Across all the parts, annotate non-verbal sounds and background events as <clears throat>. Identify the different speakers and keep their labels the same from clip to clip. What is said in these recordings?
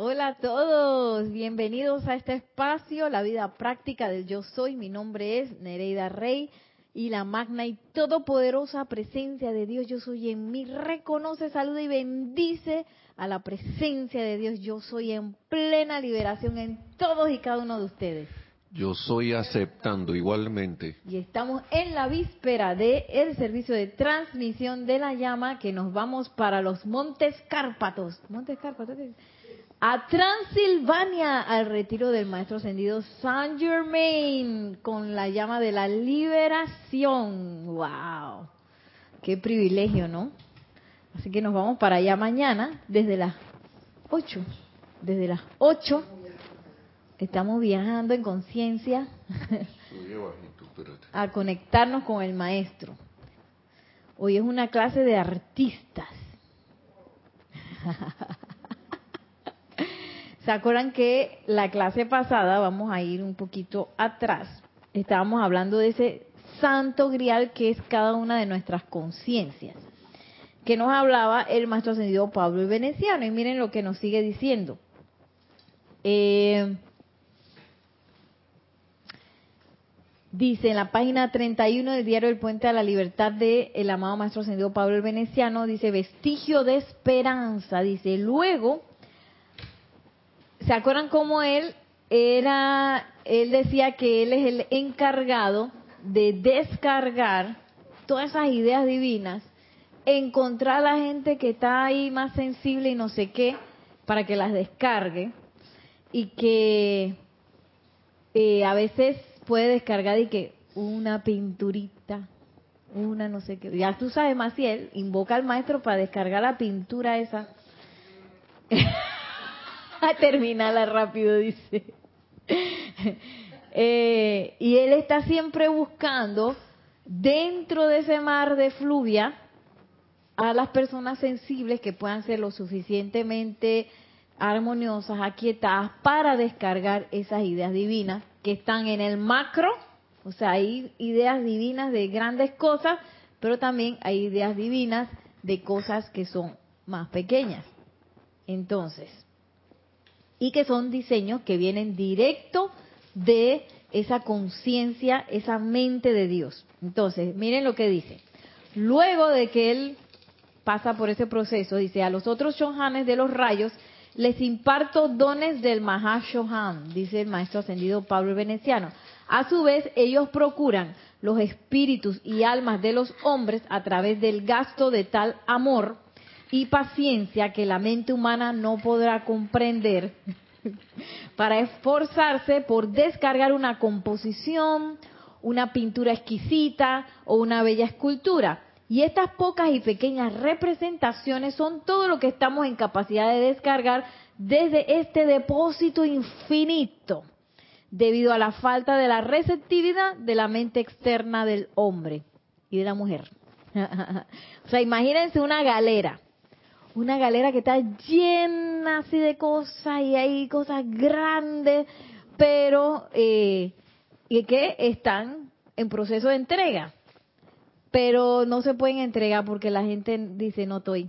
Speaker 1: Hola a todos, bienvenidos a este espacio, la vida práctica del yo soy. Mi nombre es Nereida Rey y la magna y todopoderosa presencia de Dios yo soy en mí reconoce, saluda y bendice a la presencia de Dios yo soy en plena liberación en todos y cada uno de ustedes.
Speaker 2: Yo soy aceptando igualmente.
Speaker 1: Y estamos en la víspera de el servicio de transmisión de la llama que nos vamos para los Montes Cárpatos. Montes Cárpatos a Transilvania al retiro del maestro ascendido Saint Germain con la llama de la liberación. ¡Wow! ¡Qué privilegio, ¿no? Así que nos vamos para allá mañana desde las 8. Desde las 8 estamos viajando en conciencia a conectarnos con el maestro. Hoy es una clase de artistas. <laughs> ¿Se acuerdan que la clase pasada, vamos a ir un poquito atrás, estábamos hablando de ese santo grial que es cada una de nuestras conciencias? Que nos hablaba el maestro ascendido Pablo el Veneciano. Y miren lo que nos sigue diciendo. Eh, dice en la página 31 del diario El Puente a la Libertad de el amado maestro ascendido Pablo el Veneciano, dice vestigio de esperanza, dice, luego ¿Se acuerdan cómo él era, él decía que él es el encargado de descargar todas esas ideas divinas, encontrar a la gente que está ahí más sensible y no sé qué, para que las descargue, y que eh, a veces puede descargar y que una pinturita, una no sé qué, ya tú sabes él invoca al maestro para descargar la pintura esa. <laughs> <laughs> terminala rápido, dice. <laughs> Eh, y él está siempre buscando dentro de ese mar de fluvia a las personas sensibles que puedan ser lo suficientemente armoniosas, aquietadas para descargar esas ideas divinas que están en el macro, o sea, hay ideas divinas de grandes cosas, pero también hay ideas divinas de cosas que son más pequeñas. Entonces, y que son diseños que vienen directo de esa conciencia, esa mente de Dios. Entonces, miren lo que dice. Luego de que él pasa por ese proceso, dice, a los otros shohanes de los rayos les imparto dones del Mahashohan, dice el maestro ascendido Pablo Veneciano. A su vez, ellos procuran los espíritus y almas de los hombres a través del gasto de tal amor y paciencia que la mente humana no podrá comprender <laughs> para esforzarse por descargar una composición, una pintura exquisita o una bella escultura. Y estas pocas y pequeñas representaciones son todo lo que estamos en capacidad de descargar desde este depósito infinito, debido a la falta de la receptividad de la mente externa del hombre y de la mujer. <laughs> o sea, imagínense una galera una galera que está llena así de cosas y hay cosas grandes, pero eh, y que están en proceso de entrega, pero no se pueden entregar porque la gente dice no estoy,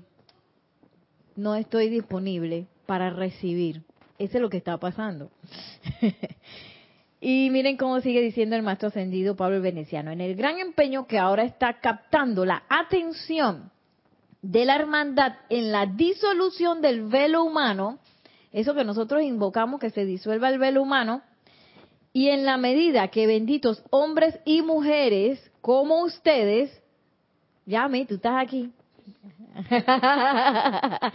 Speaker 1: no estoy disponible para recibir. Eso es lo que está pasando. <laughs> y miren cómo sigue diciendo el maestro ascendido Pablo el Veneciano. En el gran empeño que ahora está captando la atención de la hermandad en la disolución del velo humano, eso que nosotros invocamos que se disuelva el velo humano, y en la medida que benditos hombres y mujeres como ustedes, llame, tú estás aquí, <laughs>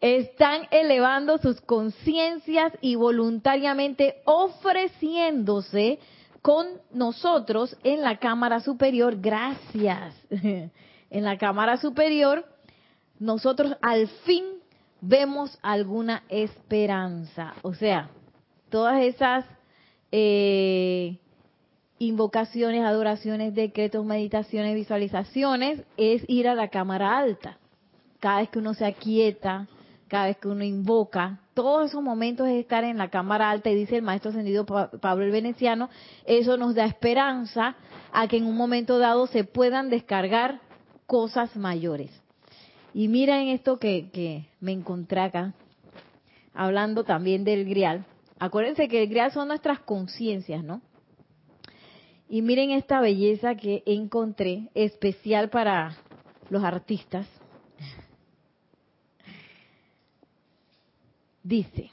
Speaker 1: están elevando sus conciencias y voluntariamente ofreciéndose con nosotros en la cámara superior. Gracias <laughs> en la cámara superior, nosotros al fin vemos alguna esperanza. O sea, todas esas eh, invocaciones, adoraciones, decretos, meditaciones, visualizaciones, es ir a la cámara alta. Cada vez que uno se aquieta, cada vez que uno invoca, todos esos momentos es estar en la cámara alta y dice el maestro ascendido Pablo el Veneciano, eso nos da esperanza a que en un momento dado se puedan descargar cosas mayores. Y miren esto que, que me encontré acá. hablando también del grial. Acuérdense que el grial son nuestras conciencias, ¿no? Y miren esta belleza que encontré, especial para los artistas. Dice,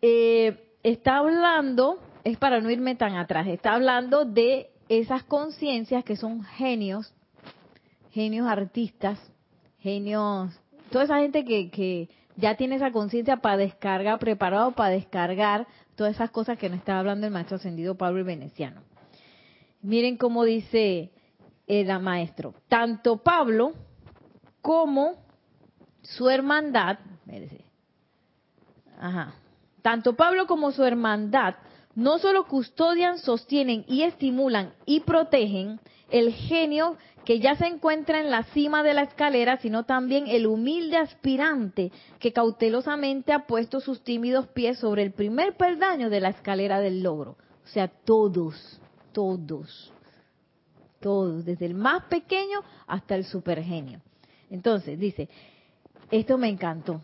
Speaker 1: eh, está hablando, es para no irme tan atrás, está hablando de esas conciencias que son genios, genios artistas, genios, toda esa gente que, que ya tiene esa conciencia para descargar, preparado para descargar todas esas cosas que nos está hablando el maestro ascendido Pablo el Veneciano. Miren cómo dice el maestro, tanto Pablo como su hermandad, ajá, tanto Pablo como su hermandad no solo custodian, sostienen y estimulan y protegen el genio que ya se encuentra en la cima de la escalera, sino también el humilde aspirante que cautelosamente ha puesto sus tímidos pies sobre el primer peldaño de la escalera del logro. O sea, todos, todos, todos, desde el más pequeño hasta el supergenio. Entonces, dice, esto me encantó.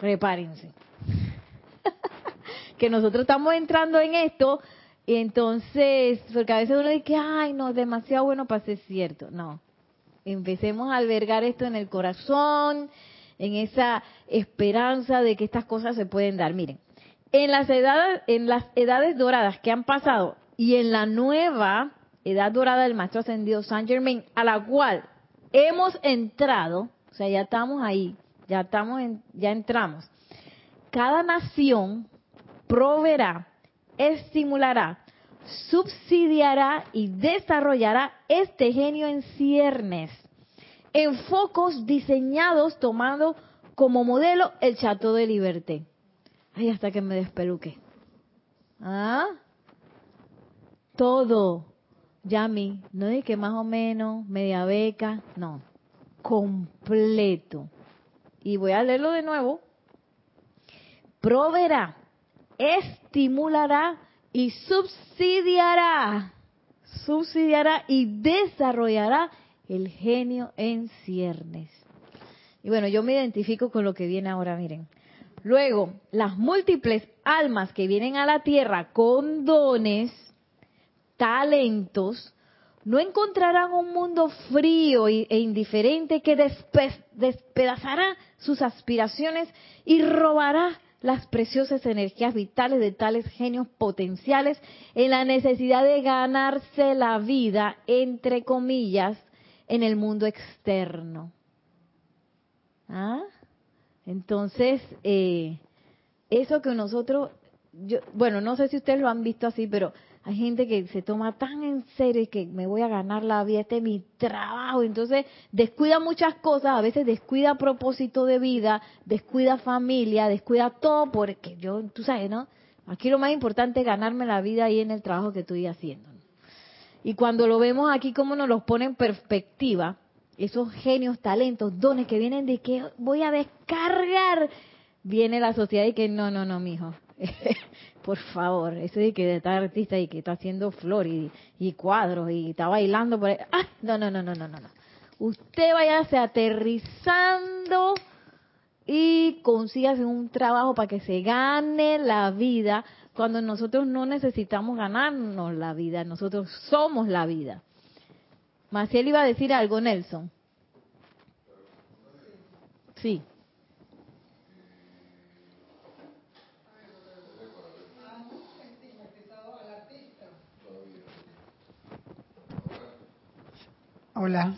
Speaker 1: Prepárense. <laughs> que nosotros estamos entrando en esto y entonces, porque a veces uno dice, ay, no, es demasiado bueno para ser cierto. No, empecemos a albergar esto en el corazón, en esa esperanza de que estas cosas se pueden dar. Miren, en las edades, en las edades doradas que han pasado y en la nueva edad dorada del Maestro Ascendido San Germain, a la cual hemos entrado, o sea, ya estamos ahí, ya estamos en, ya entramos. Cada nación proveerá estimulará, subsidiará y desarrollará este genio en ciernes, en focos diseñados tomando como modelo el Chateau de Liberté. Ay, hasta que me despeluque. ¿Ah? Todo. Yami, no es que más o menos, media beca, no. Completo. Y voy a leerlo de nuevo. Proveerá estimulará y subsidiará, subsidiará y desarrollará el genio en ciernes. Y bueno, yo me identifico con lo que viene ahora, miren. Luego, las múltiples almas que vienen a la tierra con dones, talentos, no encontrarán un mundo frío e indiferente que despedazará sus aspiraciones y robará las preciosas energías vitales de tales genios potenciales en la necesidad de ganarse la vida, entre comillas, en el mundo externo. ¿Ah? Entonces, eh, eso que nosotros, yo, bueno, no sé si ustedes lo han visto así, pero hay gente que se toma tan en serio y que me voy a ganar la vida, este es mi trabajo. Entonces descuida muchas cosas, a veces descuida propósito de vida, descuida familia, descuida todo, porque yo, tú sabes, ¿no? Aquí lo más importante es ganarme la vida ahí en el trabajo que estoy haciendo. Y cuando lo vemos aquí, como nos los pone en perspectiva, esos genios, talentos, dones que vienen de que voy a descargar, viene la sociedad y que no, no, no, mijo. <laughs> Por favor, eso de que está artista y que está haciendo flor y, cuadros y está bailando por ahí. ¡Ah! No, no, no, no, no, no. Usted váyase aterrizando y consígase un trabajo para que se gane la vida cuando nosotros no necesitamos ganarnos la vida, nosotros somos la vida. Maciel iba a decir algo, Nelson. Sí.
Speaker 3: Hola.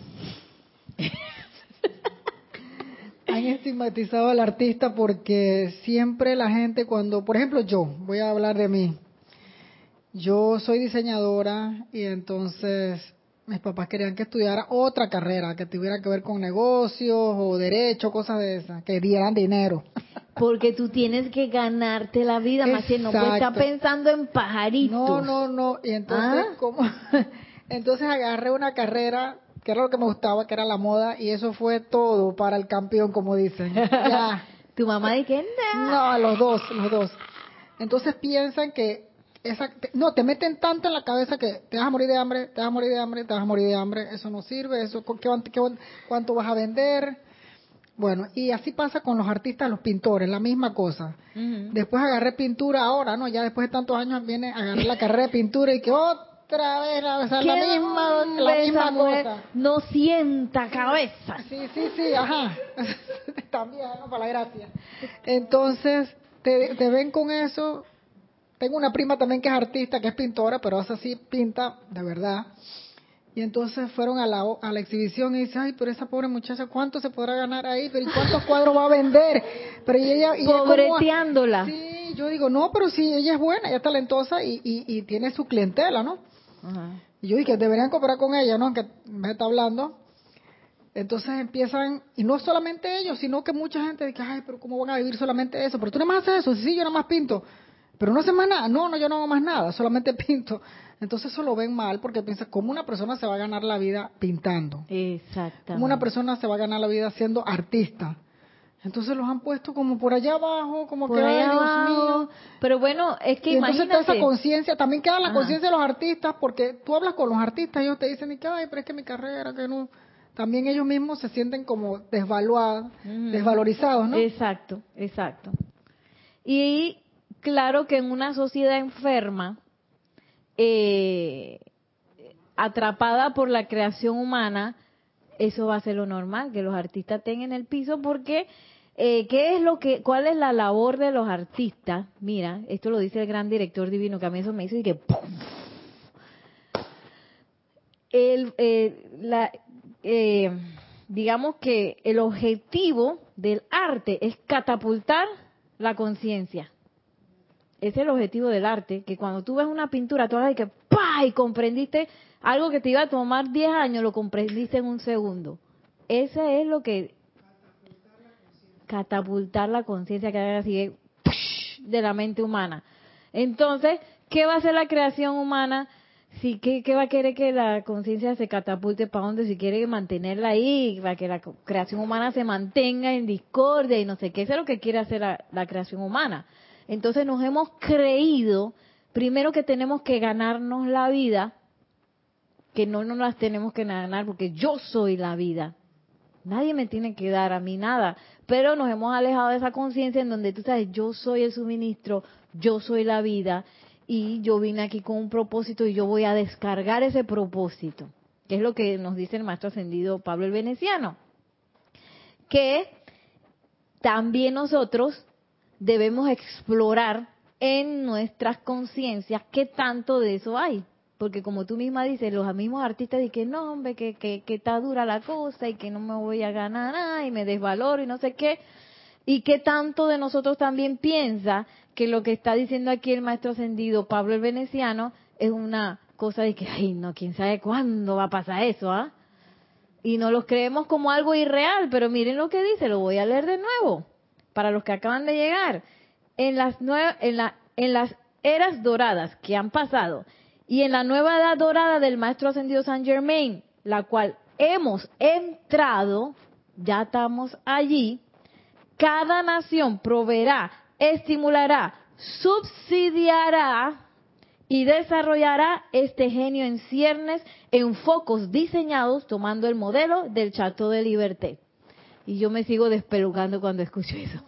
Speaker 3: Han estigmatizado al artista porque siempre la gente cuando, por ejemplo yo, voy a hablar de mí. Yo soy diseñadora y entonces mis papás querían que estudiara otra carrera que tuviera que ver con negocios o derecho, cosas de esas, que dieran dinero.
Speaker 1: Porque tú tienes que ganarte la vida, más que no puedes estar pensando en pajaritos.
Speaker 3: No, no, no. Y entonces, ¿Ah? ¿cómo? <laughs> entonces agarré una carrera que era lo que me gustaba, que era la moda, y eso fue todo para el campeón, como dicen. <laughs> Ya.
Speaker 1: ¿Tu mamá de qué?
Speaker 3: No, los dos, los dos. Entonces piensan que esa, no, te meten tanto en la cabeza que te vas a morir de hambre, te vas a morir de hambre, te vas a morir de hambre, eso no sirve, eso ¿qué, qué, cuánto vas a vender, Bueno, y así pasa con los artistas, los pintores, la misma cosa. Después agarré pintura ahora, ¿no? Ya después de tantos años viene a agarrar la carrera de pintura y que otra vez, o sea, la
Speaker 1: ¿Qué
Speaker 3: misma, la misma cosa.
Speaker 1: No sienta cabeza.
Speaker 3: Sí, sí, sí, ajá. <laughs> También, ¿no? Para la gracia. Entonces, te, te ven con eso. Tengo una prima también que es artista, que es pintora, pero esa sí pinta de verdad. Y entonces fueron a la, a la exhibición y dice, ay, pero esa pobre muchacha, ¿cuánto se podrá ganar ahí? Pero ¿y cuántos cuadros va a vender? Pero y ella... Y ella como-
Speaker 1: Pobreteándola.
Speaker 3: Sí, yo digo, no, pero sí, ella es buena, ella es talentosa y, y, y tiene su clientela, ¿no?
Speaker 1: Ajá.
Speaker 3: Y yo dije, deberían cooperar con ella, ¿no? Que me está hablando. Entonces empiezan, y no solamente ellos, sino que mucha gente dice, ay, pero ¿cómo van a vivir solamente eso? Pero tú nada más haces eso, sí, yo nada más pinto. Pero no haces más nada, no, no, yo no hago más nada, solamente <laughs> pinto. Entonces eso lo ven mal porque piensan, ¿cómo una persona se va a ganar la vida pintando?
Speaker 1: Exactamente.
Speaker 3: ¿Cómo una persona se va a ganar la vida siendo artista? Entonces los han puesto como por allá abajo, como
Speaker 1: Por
Speaker 3: que, ay,
Speaker 1: allá
Speaker 3: Dios
Speaker 1: abajo.
Speaker 3: mío.
Speaker 1: Pero bueno, es que
Speaker 3: Y entonces toda
Speaker 1: imagínate.
Speaker 3: esa conciencia, también queda la conciencia de los artistas, porque tú hablas con los artistas, ellos te dicen, y que, ay, pero es que mi carrera, que no. También ellos mismos se sienten como desvaluados,
Speaker 1: Ujú.
Speaker 3: desvalorizados, ¿no?
Speaker 1: Exacto, exacto. Y claro que en una sociedad enferma, eh, atrapada por la creación humana, eso va a ser lo normal, que los artistas estén en el piso, porque eh, ¿qué es lo que, cuál es la labor de los artistas? Mira, esto lo dice el gran director divino, que a mí eso me hizo y que el, eh, la, eh, digamos que el objetivo del arte es catapultar la conciencia. Ese es el objetivo del arte, que cuando tú ves una pintura, tú a que ¡pah! y comprendiste algo que te iba a tomar 10 años, lo comprendiste en un segundo. Ese es lo que catapultar la conciencia que haga así de, la mente humana. Entonces, ¿qué va a hacer la creación humana? Si, ¿qué, qué va a querer que la conciencia se catapulte para dónde? Si quiere mantenerla ahí, para que la creación humana se mantenga en discordia y no sé qué. Eso es lo que quiere hacer la, la creación humana. Entonces nos hemos creído, primero que tenemos que ganarnos la vida, que no nos las tenemos que ganar porque yo soy la vida. Nadie me tiene que dar a mí nada. Pero nos hemos alejado de esa conciencia en donde tú sabes, yo soy el suministro, yo soy la vida y yo vine aquí con un propósito y yo voy a descargar ese propósito. Que es lo que nos dice el maestro ascendido Pablo el Veneciano. Que también nosotros debemos explorar en nuestras conciencias qué tanto de eso hay. Porque como tú misma dices, los mismos artistas dicen que no, hombre, que, que, está dura la cosa y que no me voy a ganar nada y me desvaloro y no sé qué. Y qué tanto de nosotros también piensa que lo que está diciendo aquí el maestro ascendido Pablo el Veneciano es una cosa de que, ay, no, quién sabe cuándo va a pasar eso, ¿ah? Y no los creemos como algo irreal, pero miren lo que dice, lo voy a leer de nuevo, para los que acaban de llegar. En las, nue- en la, en las eras doradas que han pasado y en la nueva edad dorada del Maestro Ascendido San Germain, la cual hemos entrado, ya estamos allí, cada nación proveerá, estimulará, subsidiará y desarrollará este genio en ciernes en focos diseñados tomando el modelo del Chateau de Liberté. Y yo me sigo despelucando cuando escucho eso.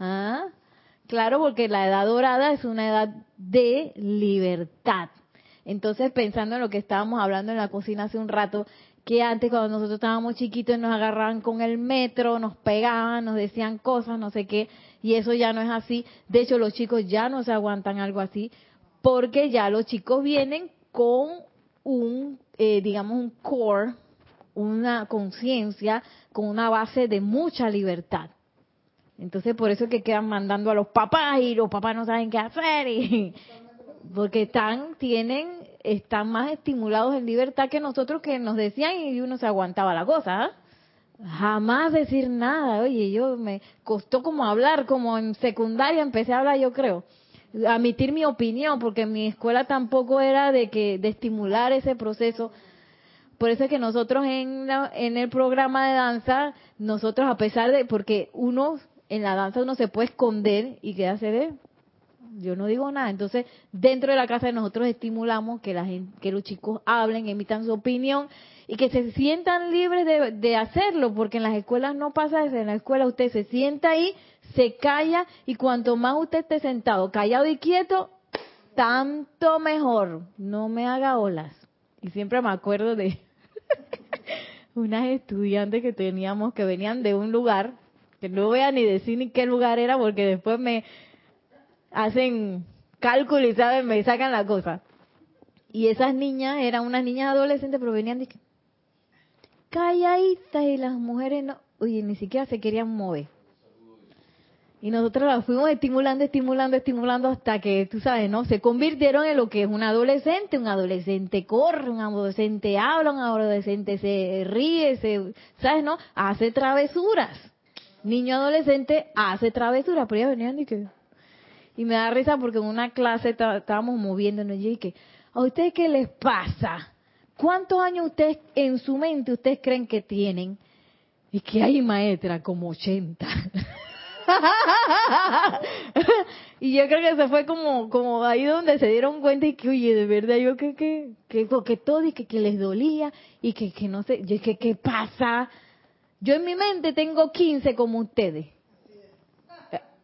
Speaker 1: ¿Ah? Claro, porque la edad dorada es una edad de libertad. Entonces, pensando en lo que estábamos hablando en la cocina hace un rato, que antes cuando nosotros estábamos chiquitos nos agarraban con el metro, nos pegaban, nos decían cosas, no sé qué, y eso ya no es así. De hecho, los chicos ya no se aguantan algo así, porque ya los chicos vienen con un, eh, digamos, un core, una conciencia, con una base de mucha libertad. Entonces, por eso es que quedan mandando a los papás y los papás no saben qué hacer y porque están tienen están más estimulados en libertad que nosotros que nos decían y uno se aguantaba la cosa. ¿ah? Jamás decir nada. Oye, yo me costó como hablar, como en secundaria empecé a hablar, yo creo. Admitir mi opinión, porque en mi escuela tampoco era de que de estimular ese proceso. Por eso es que nosotros en, la- en el programa de danza, nosotros a pesar de, porque uno, en la danza uno se puede esconder y qué hace de, yo no digo nada. Entonces, dentro de la casa nosotros estimulamos que la que los chicos hablen, emitan su opinión y que se sientan libres de, de hacerlo, porque en las escuelas no pasa eso, en la escuela usted se sienta ahí, se calla y cuanto más usted esté sentado, callado y quieto, tanto mejor, no me haga olas. Y siempre me acuerdo de <laughs> unas estudiantes que teníamos que venían de un lugar, que no voy a ni decir ni qué lugar era porque después me hacen cálculo y saben, me sacan la cosa. Y esas niñas eran unas niñas adolescentes, pero venían de calladitas y las mujeres no, oye, ni siquiera se querían mover. Y nosotros las fuimos estimulando, estimulando, estimulando hasta que, tú sabes, ¿no? Se convirtieron en lo que es un adolescente. Un adolescente corre, un adolescente habla, un adolescente se ríe, se, ¿sabes, no? Hace travesuras. Niño adolescente hace travesuras, pero ya venían y que... Y me da risa porque en una clase estábamos moviéndonos y que, ¿a ustedes qué les pasa? ¿Cuántos años ustedes en su mente ustedes creen que tienen? Y que hay maestra como 80. <laughs> y yo creo que se fue como como ahí donde se dieron cuenta y que oye de verdad yo que, que todo y que, que les dolía y que, que no sé yo que qué pasa yo en mi mente tengo 15 como ustedes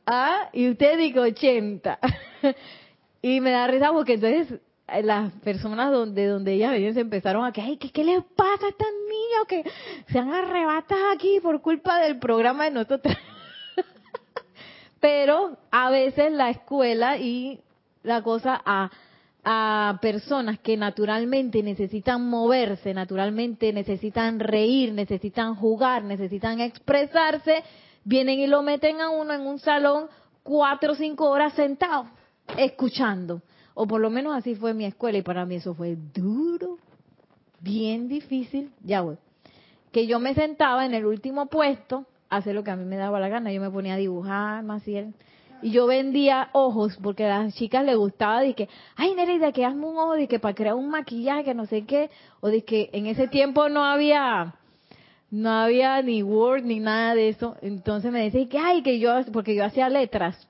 Speaker 1: ah y usted dijo 80 <laughs> y me da risa porque entonces eh, las personas donde donde ellas venían se empezaron a que ay ¿qué, qué les pasa a estas niñas que se han arrebatado aquí por culpa del programa de nosotros <laughs> pero a veces la escuela y la cosa a, a personas que naturalmente necesitan moverse, naturalmente necesitan reír, necesitan jugar, necesitan expresarse, vienen y lo meten a uno en un salón cuatro o cinco horas sentado, escuchando. O por lo menos así fue mi escuela y para mí eso fue duro, bien difícil, ya voy. Que yo me sentaba en el último puesto hacer lo que a mí me daba la gana. Yo me ponía a dibujar, bien. Y yo vendía ojos, porque a las chicas les gustaba, de que, ay Nereida, que hazme un ojo, de que para crear un maquillaje, que no sé qué, o de que en ese tiempo no había, no había ni Word ni nada de eso. Entonces me decía que, ay, que yo, porque yo hacía letras,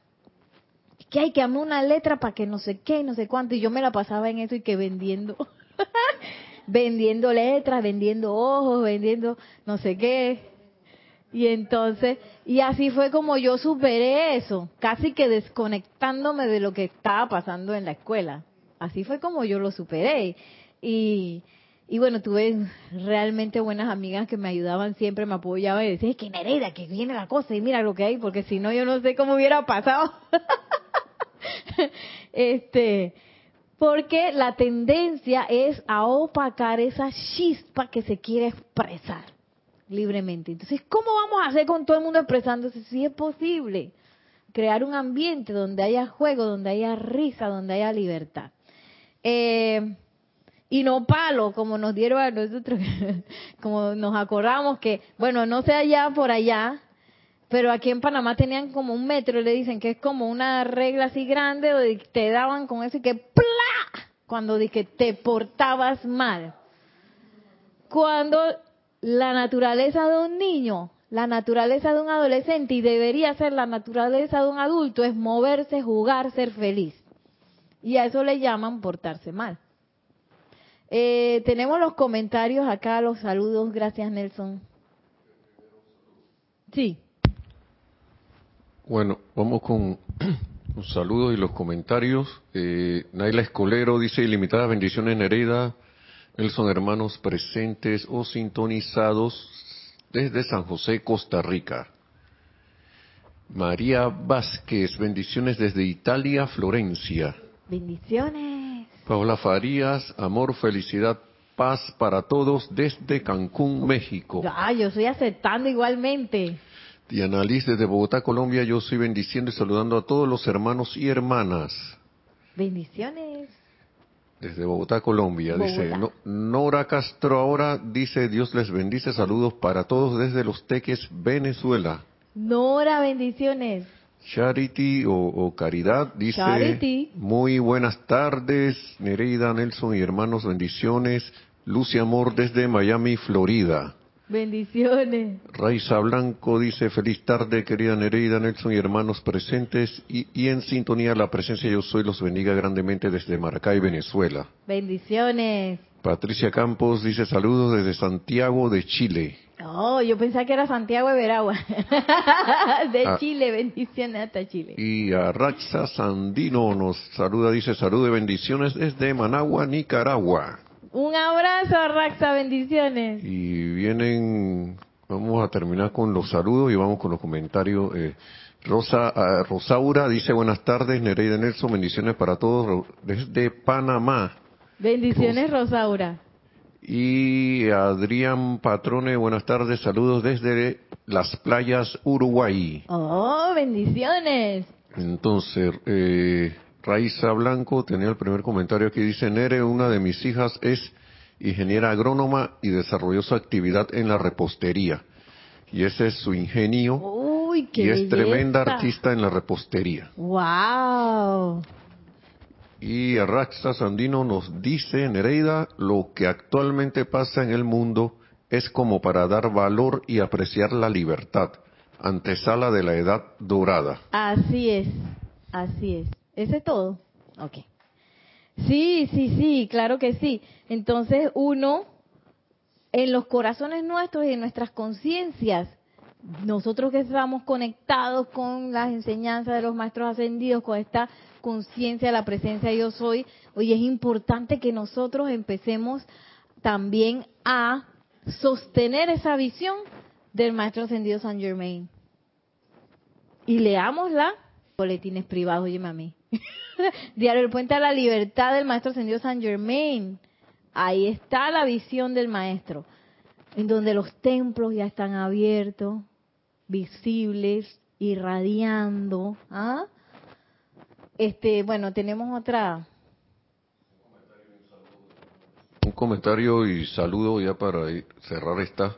Speaker 1: que hay que hazme una letra para que no sé qué, no sé cuánto, y yo me la pasaba en eso y que vendiendo, <laughs> vendiendo letras, vendiendo ojos, vendiendo no sé qué, y entonces, y así fue como yo superé eso, casi que desconectándome de lo que estaba pasando en la escuela. Así fue como yo lo superé. Y, y bueno, tuve realmente buenas amigas que me ayudaban siempre, me apoyaban y decían, que Nereida, que viene la cosa y mira lo que hay, porque si no yo no sé cómo hubiera pasado. <laughs> este, porque la tendencia es a opacar esa chispa que se quiere expresar libremente. Entonces, ¿cómo vamos a hacer con todo el mundo expresándose? Si es posible crear un ambiente donde haya juego, donde haya risa, donde haya libertad. Eh, y no palo, como nos dieron a nosotros, <laughs> como nos acordamos que, bueno, no sé allá por allá, pero aquí en Panamá tenían como un metro, y le dicen que es como una regla así grande, donde te daban con eso y que ¡plá! Cuando dije te portabas mal. Cuando la naturaleza de un niño, la naturaleza de un adolescente y debería ser la naturaleza de un adulto es moverse, jugar, ser feliz. Y a eso le llaman portarse mal. Eh, tenemos los comentarios acá, los saludos. Gracias, Nelson. Sí.
Speaker 2: Bueno, vamos con <clears throat> los saludos y los comentarios. Eh, Naila Escolero dice, ilimitadas bendiciones Nereida, son hermanos presentes o sintonizados desde San José, Costa Rica. María Vázquez, bendiciones desde Italia, Florencia.
Speaker 1: Bendiciones.
Speaker 2: Paola Farías, amor, felicidad, paz para todos desde Cancún, México.
Speaker 1: Ah, yo estoy aceptando igualmente.
Speaker 2: Diana Liz desde Bogotá, Colombia, yo estoy bendiciendo y saludando a todos los hermanos y hermanas.
Speaker 1: Bendiciones.
Speaker 2: Desde Bogotá, Colombia, dice Nora Castro ahora dice Dios les bendice, saludos para todos desde Los Teques, Venezuela.
Speaker 1: Nora, bendiciones.
Speaker 2: Charity o, Caridad dice muy buenas tardes, Nereida, Nelson y hermanos, bendiciones. Luz y amor desde Miami, Florida.
Speaker 1: Bendiciones.
Speaker 2: Raiza Blanco dice, feliz tarde, querida Nereida, Nelson y hermanos presentes y, en sintonía la presencia yo soy, los bendiga grandemente desde Maracay, Venezuela.
Speaker 1: Bendiciones.
Speaker 2: Patricia Campos dice saludos desde Santiago de Chile.
Speaker 1: Oh, yo pensaba que era Santiago de Veragua. <laughs> de ah. Chile, bendiciones hasta Chile.
Speaker 2: Y a Raxa Sandino nos saluda, dice saludos y bendiciones desde Managua, Nicaragua.
Speaker 1: Un abrazo, Raxa, bendiciones.
Speaker 2: Y vienen, vamos a terminar con los saludos y vamos con los comentarios. Eh, Rosa, ah, Rosaura dice buenas tardes, Nereida Nelson, bendiciones para todos desde Panamá.
Speaker 1: Bendiciones, Rosaura.
Speaker 2: Y Adrián Patrone, buenas tardes, saludos desde las playas Uruguay.
Speaker 1: Oh, bendiciones.
Speaker 2: Entonces, eh, Raiza Blanco tenía el primer comentario aquí, dice, Nere, una de mis hijas es ingeniera agrónoma y desarrolló su actividad en la repostería. Y ese es su ingenio.
Speaker 1: Uy, qué
Speaker 2: y es tremenda artista en la repostería.
Speaker 1: ¡Wow!
Speaker 2: Y Arraxa Sandino nos dice, Nereida, lo que actualmente pasa en el mundo es como para dar valor y apreciar la libertad, antesala de la edad dorada.
Speaker 1: Así es, así es. ¿Ese es todo? Ok. Sí, sí, sí, claro que sí. Entonces uno, en los corazones nuestros y en nuestras conciencias, nosotros que estamos conectados con las enseñanzas de los maestros ascendidos, con esta conciencia de la presencia yo soy, hoy es importante que nosotros empecemos también a sostener esa visión del maestro ascendido San Germain. Y leámosla, boletines privados, oye mami. <laughs> Diario El Puente a la Libertad del maestro ascendido San Germain. Ahí está la visión del maestro, en donde los templos ya están abiertos, visibles, irradiando. ¿ah? Este, bueno, tenemos otra.
Speaker 2: Un comentario y saludo ya para cerrar esta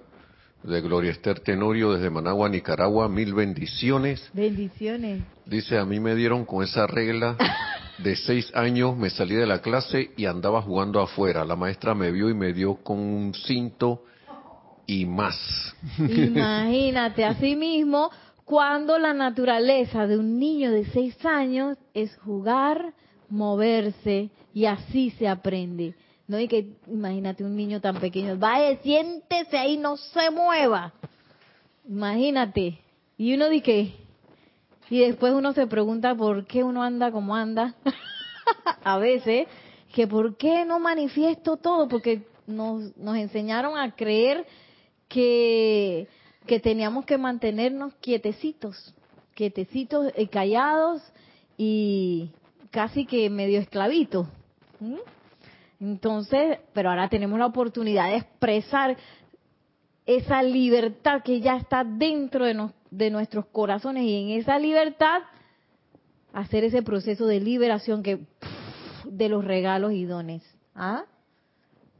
Speaker 2: de Gloria Esther Tenorio desde Managua, Nicaragua. Mil bendiciones.
Speaker 1: Bendiciones.
Speaker 2: Dice, a mí me dieron con esa regla de seis años, me salí de la clase y andaba jugando afuera. La maestra me vio y me dio con un cinto y más.
Speaker 1: Imagínate, así mismo cuando la naturaleza de un niño de seis años es jugar, moverse y así se aprende. No hay que, imagínate un niño tan pequeño, vaya, siéntese ahí, no se mueva. Imagínate. Y uno dice, y después uno se pregunta por qué uno anda como anda. <laughs> a veces, que por qué no manifiesto todo, porque nos, nos enseñaron a creer que que teníamos que mantenernos quietecitos, quietecitos, y callados y casi que medio esclavitos. Entonces, pero ahora tenemos la oportunidad de expresar esa libertad que ya está dentro de, de nuestros corazones y en esa libertad hacer ese proceso de liberación que de los regalos y dones. ¿Ah?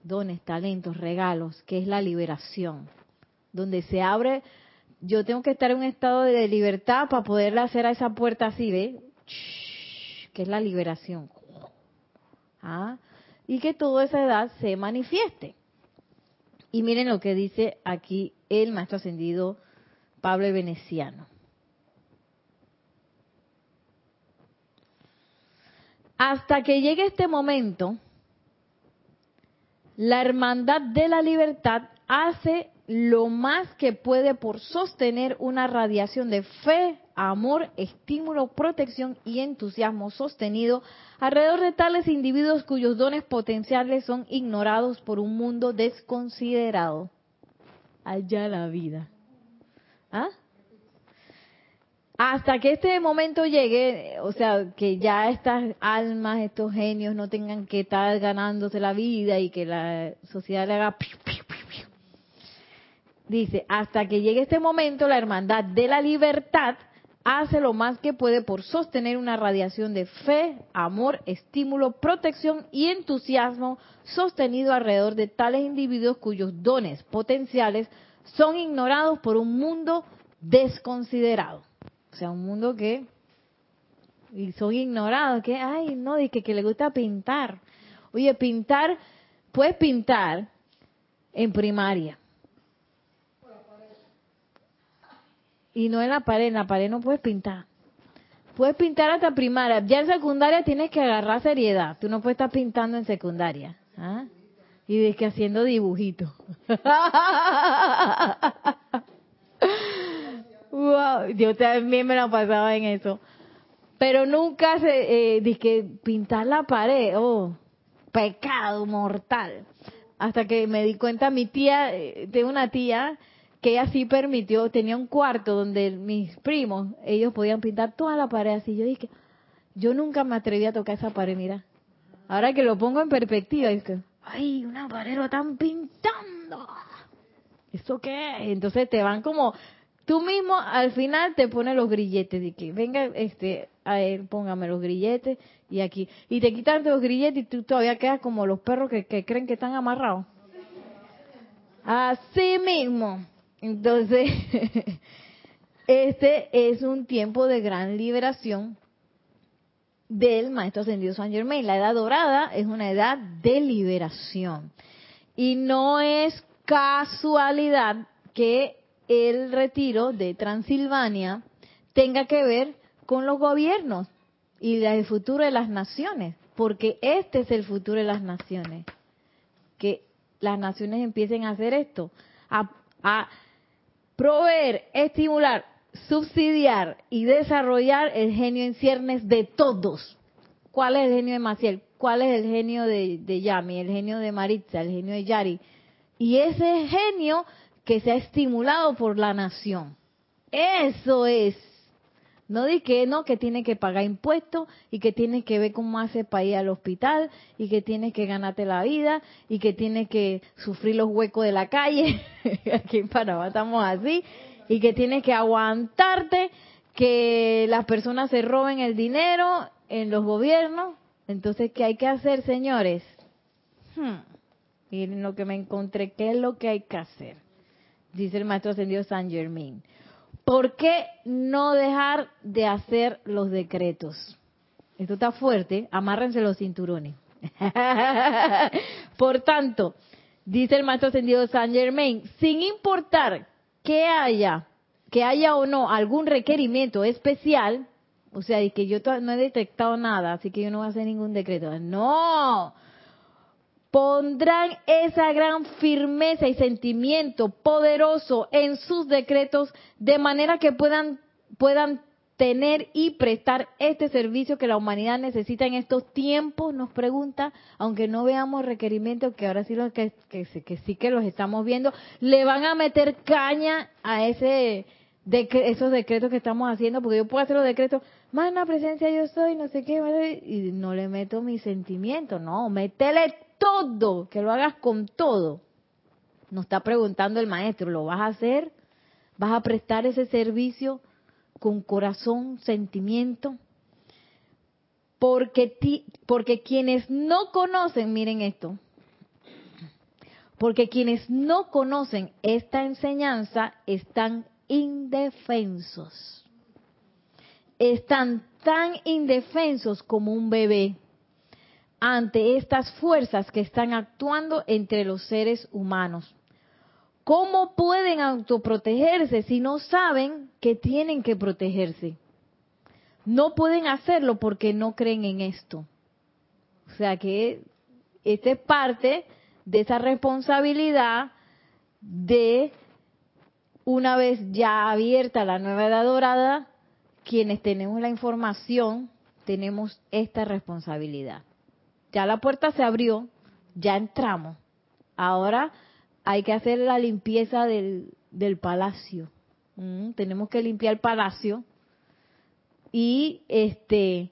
Speaker 1: Dones, talentos, regalos, que es la liberación donde se abre, yo tengo que estar en un estado de libertad para poderle hacer a esa puerta así, ¿ve? Que es la liberación. ¿Ah? Y que toda esa edad se manifieste. Y miren lo que dice aquí el maestro ascendido Pablo Veneciano. Hasta que llegue este momento, la hermandad de la libertad hace lo más que puede por sostener una radiación de fe, amor, estímulo, protección y entusiasmo sostenido alrededor de tales individuos cuyos dones potenciales son ignorados por un mundo desconsiderado. Allá la vida. ¿Ah? Hasta que este momento llegue, o sea, que ya estas almas, estos genios no tengan que estar ganándose la vida y que la sociedad le haga Dice, hasta que llegue este momento, la hermandad de la libertad hace lo más que puede por sostener una radiación de fe, amor, estímulo, protección y entusiasmo sostenido alrededor de tales individuos cuyos dones potenciales son ignorados por un mundo desconsiderado. O sea, un mundo que y son ignorados, que, ay, no, de que, que le gusta pintar. Oye, pintar, puedes pintar en primaria, Y no en la pared, en la pared no puedes pintar. Puedes pintar hasta primaria. Ya en secundaria tienes que agarrar seriedad. Tú no puedes estar pintando en secundaria. ¿ah? Y de que haciendo dibujitos. <laughs> wow, yo también me la pasaba en eso. Pero nunca se, eh, pintar la pared, oh, pecado mortal. Hasta que me di cuenta, mi tía, eh, tengo una tía que ella sí permitió, tenía un cuarto donde mis primos, ellos podían pintar toda la pared así. Yo dije, yo nunca me atreví a tocar esa pared, mira. Ahora que lo pongo en perspectiva, es ay, una pared lo están pintando. ¿Eso qué es? Entonces te van como, tú mismo al final te pones los grilletes de que venga este a él póngame los grilletes y aquí y te quitan los grilletes y tú todavía quedas como los perros que, que creen que están amarrados así mismo entonces, <laughs> este es un tiempo de gran liberación del Maestro Ascendido San Germain. La edad dorada es una edad de liberación. Y no es casualidad que el retiro de Transilvania tenga que ver con los gobiernos y el futuro de las naciones, porque este es el futuro de las naciones. Que las naciones empiecen a hacer esto, a, a proveer, estimular, subsidiar y desarrollar el genio en ciernes de todos. ¿Cuál es el genio de Maciel? ¿Cuál es el genio de, Yami? El genio de Maritza, el genio de Yari. Y ese genio que se ha estimulado por la nación. Eso es no di que no, que tiene que pagar impuestos y que tiene que ver cómo hace para ir al hospital y que tiene que ganarte la vida y que tiene que sufrir los huecos de la calle. <laughs> Aquí en Panamá estamos así. Y que tiene que aguantarte que las personas se roben el dinero en los gobiernos. Entonces, ¿qué hay que hacer, señores? Hmm. Lo que me encontré, ¿qué es lo que hay que hacer? Dice el maestro ascendido San Germain. ¿Por qué no dejar de hacer los decretos? Esto está fuerte, amárrense los cinturones. <laughs> Por tanto, dice el maestro ascendido San Germain, sin importar que haya, que haya o no algún requerimiento especial, o sea, que yo no he detectado nada, así que yo no voy a hacer ningún decreto. No, pondrán esa gran firmeza y sentimiento poderoso en sus decretos de manera que puedan puedan tener y prestar este servicio que la humanidad necesita en estos tiempos, nos pregunta, aunque no veamos requerimientos, que ahora sí los que, que, sí que los estamos viendo, le van a meter caña a ese de esos decretos que estamos haciendo, porque yo puedo hacer los decretos, más la presencia yo soy, no sé qué, y no le meto mi sentimiento, no, métele todo, que lo hagas con todo. Nos está preguntando el maestro, ¿lo vas a hacer? ¿Vas a prestar ese servicio con corazón, sentimiento? Porque, ti, porque quienes no conocen, miren esto, porque quienes no conocen esta enseñanza están indefensos. Están tan indefensos como un bebé ante estas fuerzas que están actuando entre los seres humanos. ¿Cómo pueden autoprotegerse si no saben que tienen que protegerse? No pueden hacerlo porque no creen en esto. O sea que esta es parte de esa responsabilidad de, una vez ya abierta la nueva edad dorada, quienes tenemos la información, tenemos esta responsabilidad ya la puerta se abrió, ya entramos. Ahora hay que hacer la limpieza del, del palacio. Mm, tenemos que limpiar el palacio y este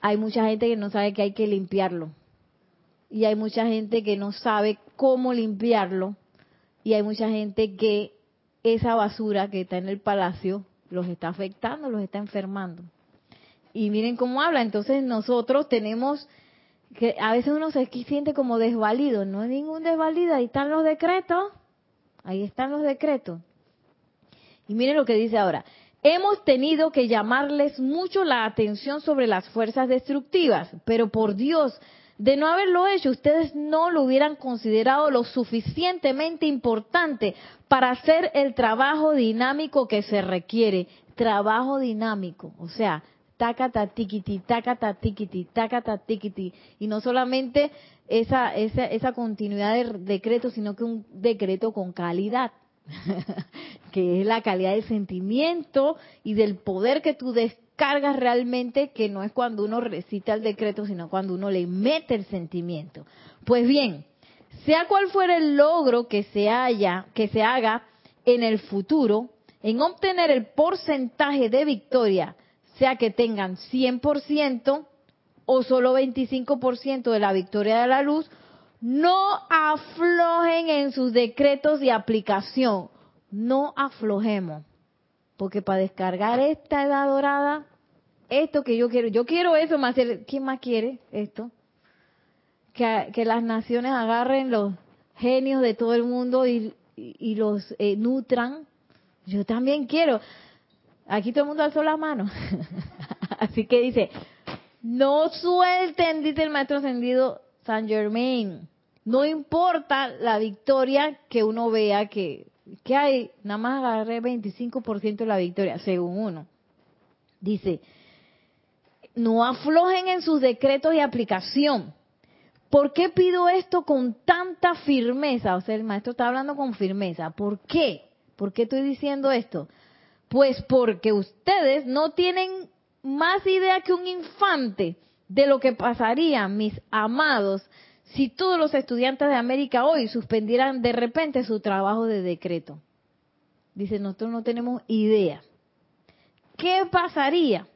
Speaker 1: hay mucha gente que no sabe que hay que limpiarlo y hay mucha gente que no sabe cómo limpiarlo y hay mucha gente que esa basura que está en el palacio los está afectando, los está enfermando. Y miren cómo habla, entonces nosotros tenemos que a veces uno se siente como desvalido, no hay ningún desvalido, ahí están los decretos, ahí están los decretos. Y miren lo que dice ahora, hemos tenido que llamarles mucho la atención sobre las fuerzas destructivas, pero por Dios, de no haberlo hecho, ustedes no lo hubieran considerado lo suficientemente importante para hacer el trabajo dinámico que se requiere. Trabajo dinámico, o sea, tacata tiquiti, tacata tiquiti, tacata tiquiti. Y no solamente esa, esa, esa continuidad de decreto, sino que un decreto con calidad. <laughs> que es la calidad del sentimiento y del poder que tú descargas realmente, que no es cuando uno recita el decreto, sino cuando uno le mete el sentimiento. Pues bien, sea cual fuera el logro que se haya, que se haga en el futuro, en obtener el porcentaje de victoria, sea que tengan 100% o solo 25% de la victoria de la luz, no aflojen en sus decretos de aplicación. No aflojemos. Porque para descargar esta edad dorada, esto que yo quiero, yo quiero eso más. ¿Quién más quiere esto? Que, las naciones agarren los genios de todo el mundo y, los eh, nutran. Yo también quiero. Aquí todo el mundo alzó la mano. <laughs> Así que dice, no suelten, dice el maestro ascendido San Germain. No importa la victoria que uno vea que, que hay, nada más agarré 25% de la victoria, según uno. Dice, no aflojen en sus decretos de aplicación. ¿Por qué pido esto con tanta firmeza? O sea, el maestro está hablando con firmeza. ¿Por qué? ¿Por qué estoy diciendo esto? Pues porque ustedes no tienen más idea que un infante de lo que pasaría, mis amados, si todos los estudiantes de América hoy suspendieran de repente su trabajo de decreto. Dice, nosotros no tenemos idea. ¿Qué pasaría?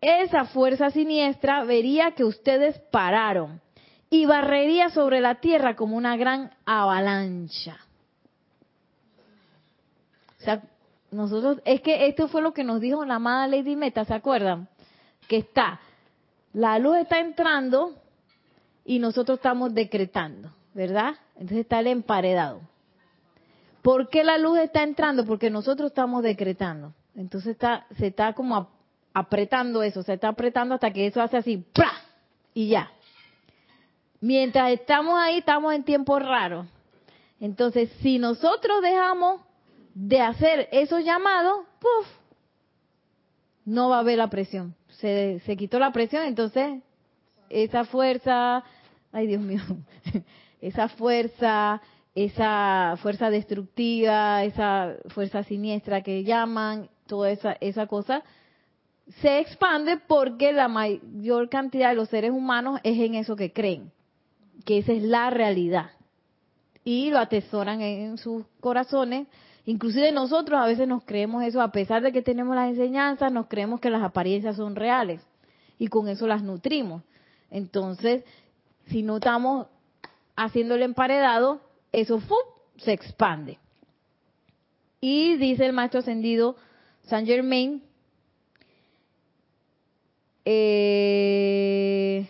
Speaker 1: Esa fuerza siniestra vería que ustedes pararon y barrería sobre la tierra como una gran avalancha. O sea, nosotros, es que esto fue lo que nos dijo la amada Lady Meta, ¿se acuerdan? Que está, la luz está entrando y nosotros estamos decretando, ¿verdad? Entonces está el emparedado. ¿Por qué la luz está entrando? Porque nosotros estamos decretando. Entonces está, se está como apretando eso, se está apretando hasta que eso hace así, ¡pra! Y ya. Mientras estamos ahí, estamos en tiempo raro. Entonces, si nosotros dejamos de hacer esos llamados, ¡puf! No va a haber la presión. Se, se quitó la presión, entonces esa fuerza, ay Dios mío, <laughs> esa fuerza, esa fuerza destructiva, esa fuerza siniestra que llaman, toda esa, esa cosa, se expande porque la mayor cantidad de los seres humanos es en eso que creen, que esa es la realidad. Y lo atesoran en sus corazones Inclusive nosotros a veces nos creemos eso, a pesar de que tenemos las enseñanzas, nos creemos que las apariencias son reales y con eso las nutrimos. Entonces, si no estamos haciendo el emparedado, eso se expande. Y dice el maestro ascendido Saint Germain, eh,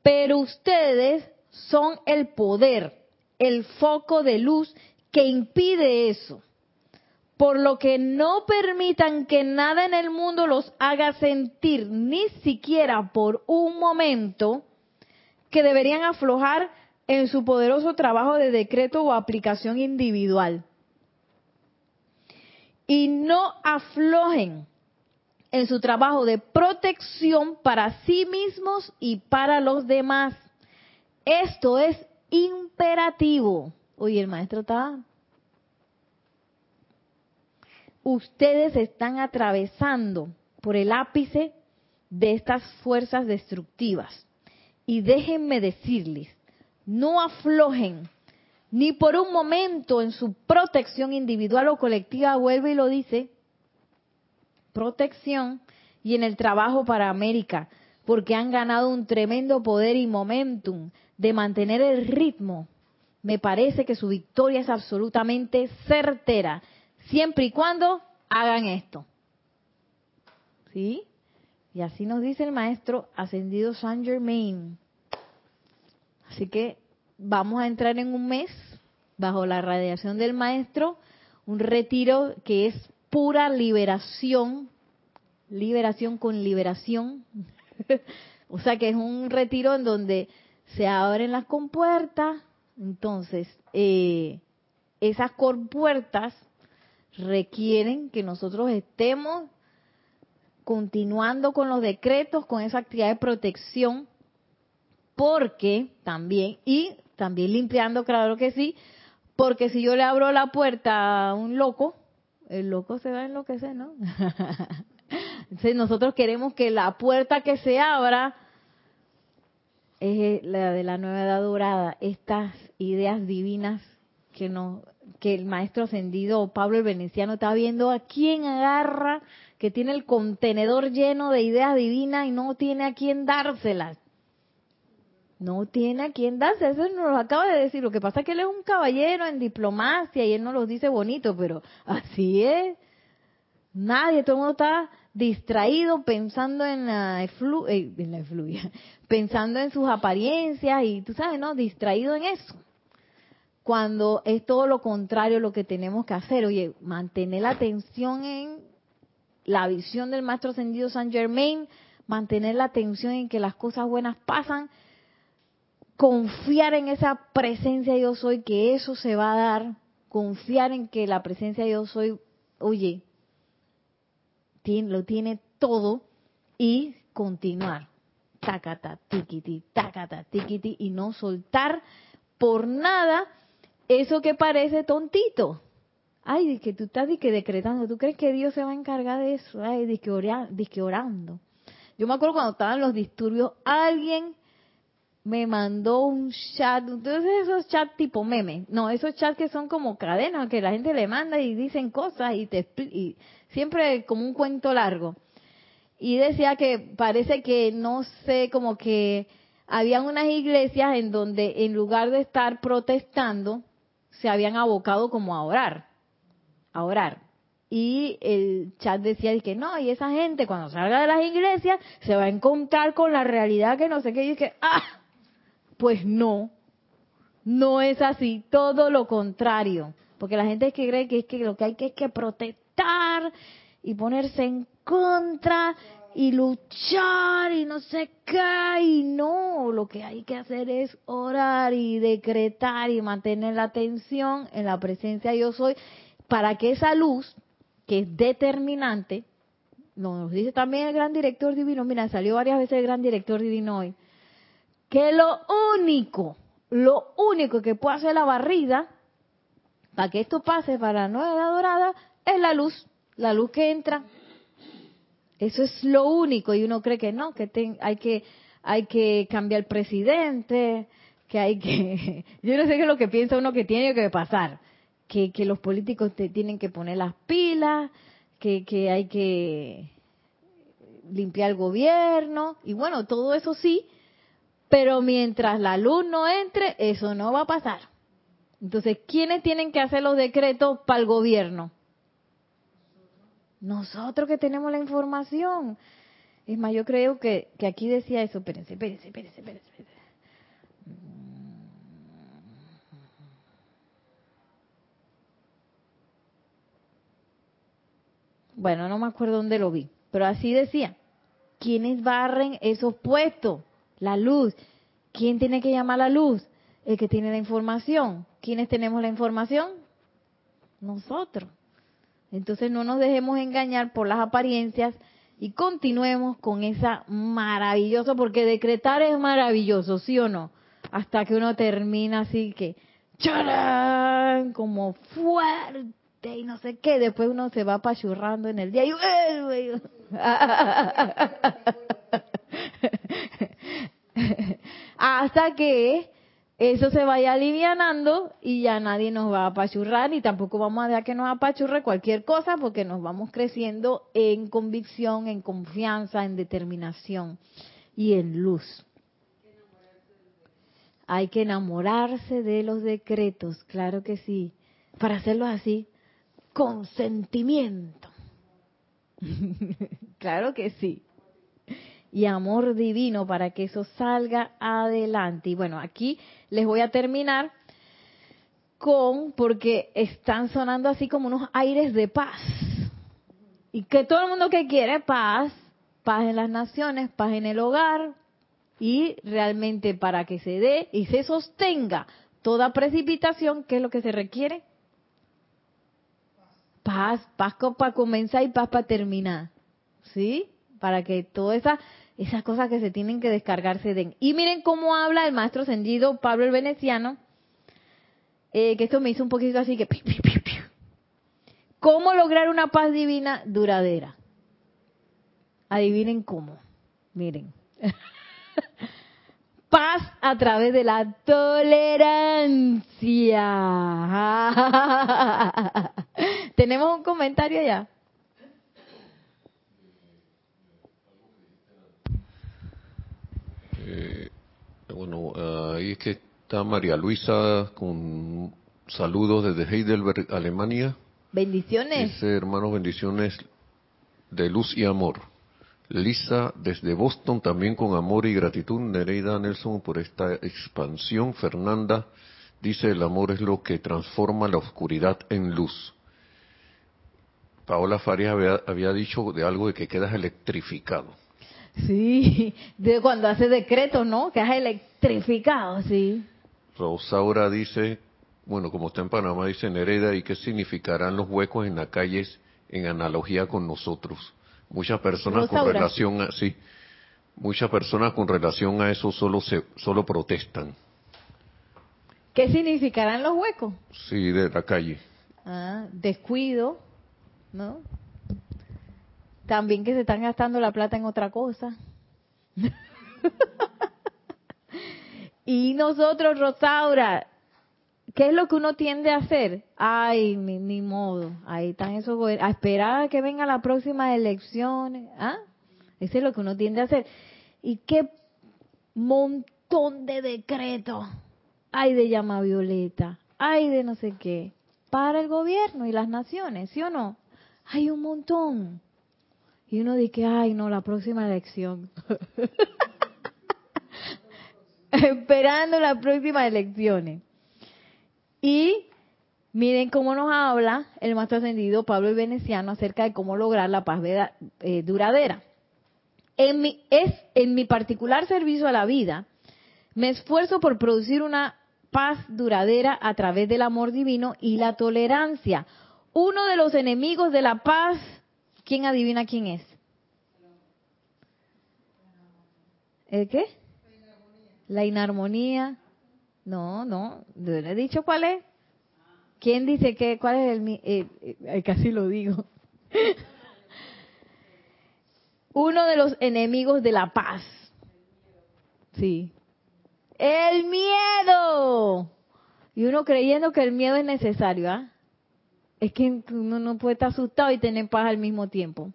Speaker 1: pero ustedes son el poder, el foco de luz que impide eso. Por lo que no permitan que nada en el mundo los haga sentir, ni siquiera por un momento, que deberían aflojar en su poderoso trabajo de decreto o aplicación individual. Y no aflojen en su trabajo de protección para sí mismos y para los demás. Esto es imperativo. Oye, el maestro está... Ustedes están atravesando por el ápice de estas fuerzas destructivas. Y déjenme decirles, no aflojen ni por un momento en su protección individual o colectiva, vuelve y lo dice, protección y en el trabajo para América, porque han ganado un tremendo poder y momentum de mantener el ritmo me parece que su victoria es absolutamente certera, siempre y cuando hagan esto. ¿Sí? Y así nos dice el maestro ascendido Saint Germain. Así que vamos a entrar en un mes bajo la radiación del maestro, un retiro que es pura liberación, liberación con liberación. <laughs> o sea que es un retiro en donde se abren las compuertas, entonces, eh, esas compuertas requieren que nosotros estemos continuando con los decretos, con esa actividad de protección, porque también, y también limpiando, claro que sí, porque si yo le abro la puerta a un loco, el loco se va a enloquecer, ¿no? <laughs> Entonces nosotros queremos que la puerta que se abra es la de la nueva edad dorada, estas ideas divinas que no que el maestro ascendido Pablo el Veneciano está viendo a quién agarra que tiene el contenedor lleno de ideas divinas y no tiene a quién dárselas. No tiene a quién darse, eso nos lo acaba de decir. Lo que pasa es que él es un caballero en diplomacia y él no los dice bonito, pero así es. Nadie, todo el mundo está distraído pensando en la, eh, la efluvia, <laughs> pensando en sus apariencias y tú sabes, ¿no? Distraído en eso. Cuando es todo lo contrario lo que tenemos que hacer. Oye, mantener la atención en la visión del Maestro Ascendido San Germain, mantener la atención en que las cosas buenas pasan confiar en esa presencia yo soy, que eso se va a dar, confiar en que la presencia yo soy, oye, lo tiene todo y continuar. Tacata, tiquiti, tacata, tiquiti, y no soltar por nada eso que parece tontito. Ay, de que tú estás decretando, ¿tú crees que Dios se va a encargar de eso? Ay, de que, orando. Yo me acuerdo cuando estaban los disturbios, alguien me mandó un chat, entonces esos chats tipo meme, no, esos chats que son como cadenas, que la gente le manda y dicen cosas y te y siempre como un cuento largo. Y decía que parece que no sé, como que habían unas iglesias en donde en lugar de estar protestando, se habían abocado como a orar, a orar. Y el chat decía que no, y esa gente cuando salga de las iglesias se va a encontrar con la realidad que no sé qué, y ah, pues no, no es así, todo lo contrario. Porque la gente que cree que es que lo que hay que es que protestar y ponerse en contra y luchar y no sé qué, y no, lo que hay que hacer es orar y decretar y mantener la atención en la presencia yo soy para que esa luz, que es determinante, nos dice también el gran director divino, mira, salió varias veces el gran director divino hoy, que lo único, lo único que puede hacer la barrida para que esto pase para la nueva edad dorada es la luz, la luz que entra. Eso es lo único y uno cree que no, que hay que hay que cambiar el presidente, que hay que <laughs> yo no sé qué es lo que piensa uno que tiene que pasar, que, que los políticos te tienen que poner las pilas, que, que hay que limpiar el gobierno y bueno, todo eso sí, pero mientras la luz no entre, eso no va a pasar. Entonces, ¿quiénes tienen que hacer los decretos para el gobierno? Nosotros que tenemos la información. Es más, yo creo que, que aquí decía eso. Espérense, espérense, espérense, espérense. Bueno, no me acuerdo dónde lo vi, pero así decía. ¿Quiénes barren esos puestos? La luz. ¿Quién tiene que llamar la luz? El que tiene la información. ¿Quiénes tenemos la información? Nosotros. Entonces no nos dejemos engañar por las apariencias y continuemos con esa maravillosa, porque decretar es maravilloso, ¿sí o no? Hasta que uno termina así que, ¡charán! Como fuerte y no sé qué, después uno se va apachurrando en el día y... hasta que eso se vaya alivianando y ya nadie nos va a apachurrar y tampoco vamos a dejar que nos apachurre cualquier cosa porque nos vamos creciendo en convicción, en confianza, en determinación y en luz. Hay que enamorarse de los decretos, claro que sí, para hacerlo así, con sentimiento. <laughs> claro que sí y amor divino para que eso salga adelante. Y bueno, aquí les voy a terminar con, porque están sonando así como unos aires de paz. Y que todo el mundo que quiere paz, paz en las naciones, paz en el hogar, y realmente para que se dé y se sostenga toda precipitación, ¿qué es lo que se requiere? Paz, paz para comenzar y paz para terminar. ¿Sí? para que todas esas, esas cosas que se tienen que descargar se den. Y miren cómo habla el maestro ascendido Pablo el Veneciano, eh, que esto me hizo un poquito así que... ¿Cómo lograr una paz divina duradera? Adivinen cómo. Miren. <laughs> paz a través de la tolerancia. <laughs> ¿Tenemos un comentario ya?
Speaker 2: Eh, bueno, ahí es que está María Luisa con saludos desde Heidelberg, Alemania.
Speaker 1: Bendiciones.
Speaker 2: Dice, hermanos, bendiciones de luz y amor. Lisa desde Boston también con amor y gratitud. Nereida Nelson por esta expansión. Fernanda dice el amor es lo que transforma la oscuridad en luz. Paola Farias había, había dicho de algo de que quedas electrificado.
Speaker 1: Sí, de cuando hace decreto, ¿no? Quedas electrificado, sí.
Speaker 2: Rosaura dice, bueno, como está en Panamá, dice Nereida, ¿y qué significarán los huecos en las calles en analogía con nosotros? Muchas personas con relación a sí, muchas personas con relación a eso solo se solo protestan.
Speaker 1: ¿Qué significarán los huecos?
Speaker 2: Sí, de la calle.
Speaker 1: Ah, descuido, ¿no? También que se están gastando la plata en otra cosa. <laughs> y nosotros, Rosaura, ¿qué es lo que uno tiende a hacer? Ay, ni, modo, ahí están esos a esperar a que venga la próxima elecciones, ¿ah? Eso es lo que uno tiende a hacer. Y qué montón de decretos hay de llama violeta, hay de no sé qué, para el gobierno y las naciones, ¿sí o no? Hay un montón. Y uno dice, ay, no, la próxima elección. <laughs> Esperando las próximas elecciones. Y miren cómo nos habla el maestro ascendido Pablo el Veneciano acerca de cómo lograr la paz eh, duradera. En mi, es en mi particular servicio a la vida, me esfuerzo por producir una paz duradera a través del amor divino y la tolerancia. Uno de los enemigos de la paz ¿Quién adivina quién es? ¿El qué? La inarmonía. No, no, le he dicho cuál es. ¿Quién dice que cuál es el eh, eh, casi lo digo. <laughs> Uno de los enemigos de la paz. Sí. El miedo. Y uno creyendo que el miedo es necesario, ¿ah? Es que uno no puede estar asustado y tener paz al mismo tiempo.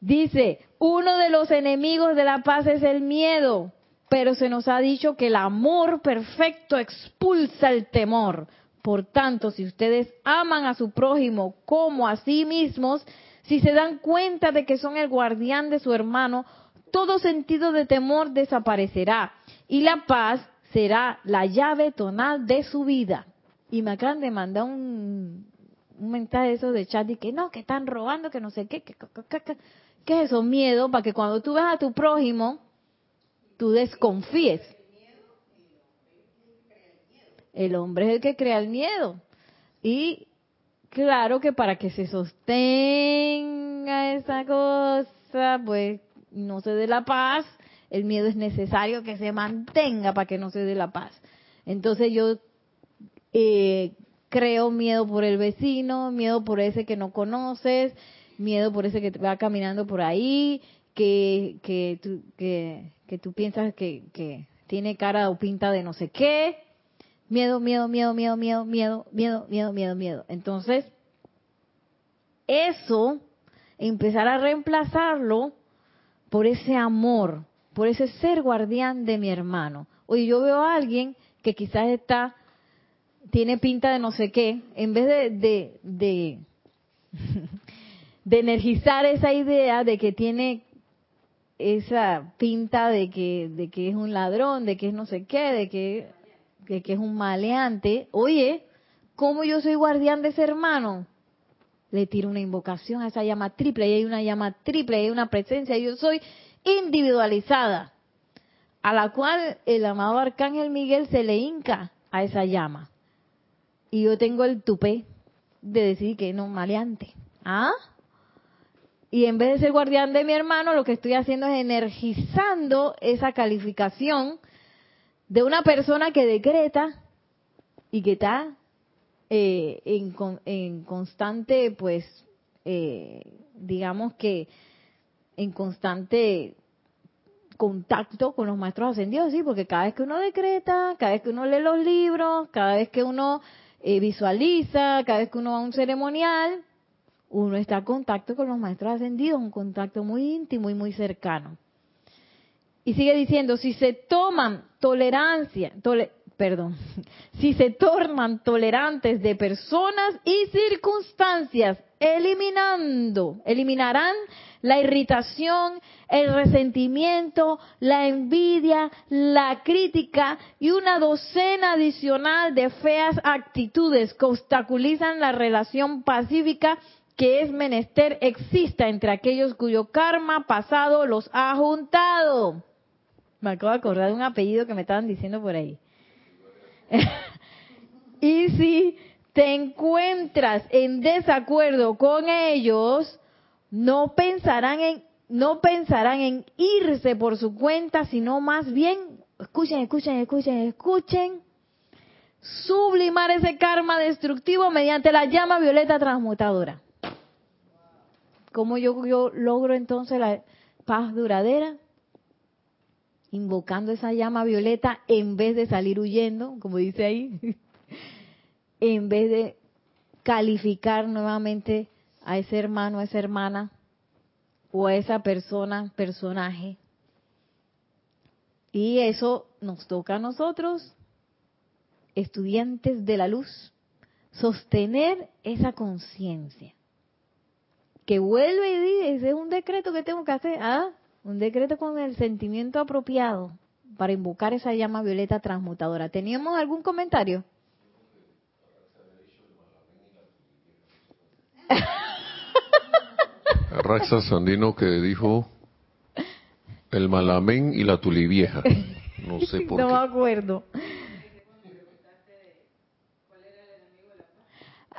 Speaker 1: Dice, uno de los enemigos de la paz es el miedo, pero se nos ha dicho que el amor perfecto expulsa el temor. Por tanto, si ustedes aman a su prójimo como a sí mismos, si se dan cuenta de que son el guardián de su hermano, todo sentido de temor desaparecerá y la paz será la llave tonal de su vida y me acaban de mandar un, un mensaje de eso de chat y que no, que están robando, que no sé qué, que, ¿qué es eso? Miedo, para que cuando tú ves a tu prójimo, tú desconfíes. El hombre es el que crea el miedo. Y claro que para que se sostenga esa cosa, pues no se dé la paz, el miedo es necesario que se mantenga para que no se dé la paz. Entonces yo eh, creo miedo por el vecino, miedo por ese que no conoces, miedo por ese que va caminando por ahí, que, que, tú, que, tú piensas que, que tiene cara o pinta de no sé qué. Miedo, miedo, miedo, miedo, miedo, miedo, miedo, miedo, miedo, miedo. Entonces, eso, empezar a reemplazarlo por ese amor, por ese ser guardián de mi hermano. Oye, yo veo a alguien que quizás está tiene pinta de no sé qué, en vez de, de, <laughs> de, energizar esa idea de que tiene esa pinta de que, de que es un ladrón, de que es no sé qué, de que, de que es un maleante, oye, ¿cómo yo soy guardián de ese hermano? Le tiro una invocación a esa llama triple, y hay una llama triple, y hay una presencia, yo soy individualizada, a la cual el amado Arcángel Miguel se le hinca a esa llama y yo tengo el tupé de decir que no maleante. ¿Ah? y en vez de ser guardián de mi hermano, lo que estoy haciendo es energizando esa calificación de una persona que decreta y que está eh, en, constante, pues, eh, digamos que en constante contacto con los maestros ascendidos, sí, porque cada vez que uno decreta, cada vez que uno lee los libros, cada vez que uno eh, visualiza, cada vez que uno va a un ceremonial, uno está en contacto con los maestros ascendidos, un contacto muy íntimo y muy cercano. Y sigue diciendo, si se toman tolerancia, perdón, <laughs> si se tornan tolerantes de personas y circunstancias, eliminando, eliminarán la irritación, el resentimiento, la envidia, la crítica y una docena adicional de feas actitudes que obstaculizan la relación pacífica que es menester exista entre aquellos cuyo karma pasado los ha juntado. Me acabo de acordar de un apellido que me estaban diciendo por ahí. <laughs> y si te encuentras en desacuerdo con ellos, no pensarán en no pensarán en irse por su cuenta, sino más bien, escuchen, escuchen, escuchen, escuchen, sublimar ese karma destructivo mediante la llama violeta transmutadora. ¿Cómo yo, yo logro entonces la paz duradera? Invocando esa llama violeta en vez de salir huyendo, como dice ahí, <laughs> en vez de calificar nuevamente a ese hermano, a esa hermana o a esa persona, personaje. Y eso nos toca a nosotros, estudiantes de la luz, sostener esa conciencia que vuelve y dice, ese es un decreto que tengo que hacer, ¿ah? Un decreto con el sentimiento apropiado para invocar esa llama violeta transmutadora. ¿Teníamos algún comentario? <laughs>
Speaker 2: Raxa Sandino que dijo el malamén y la tulivieja. No sé por
Speaker 1: qué. No me acuerdo.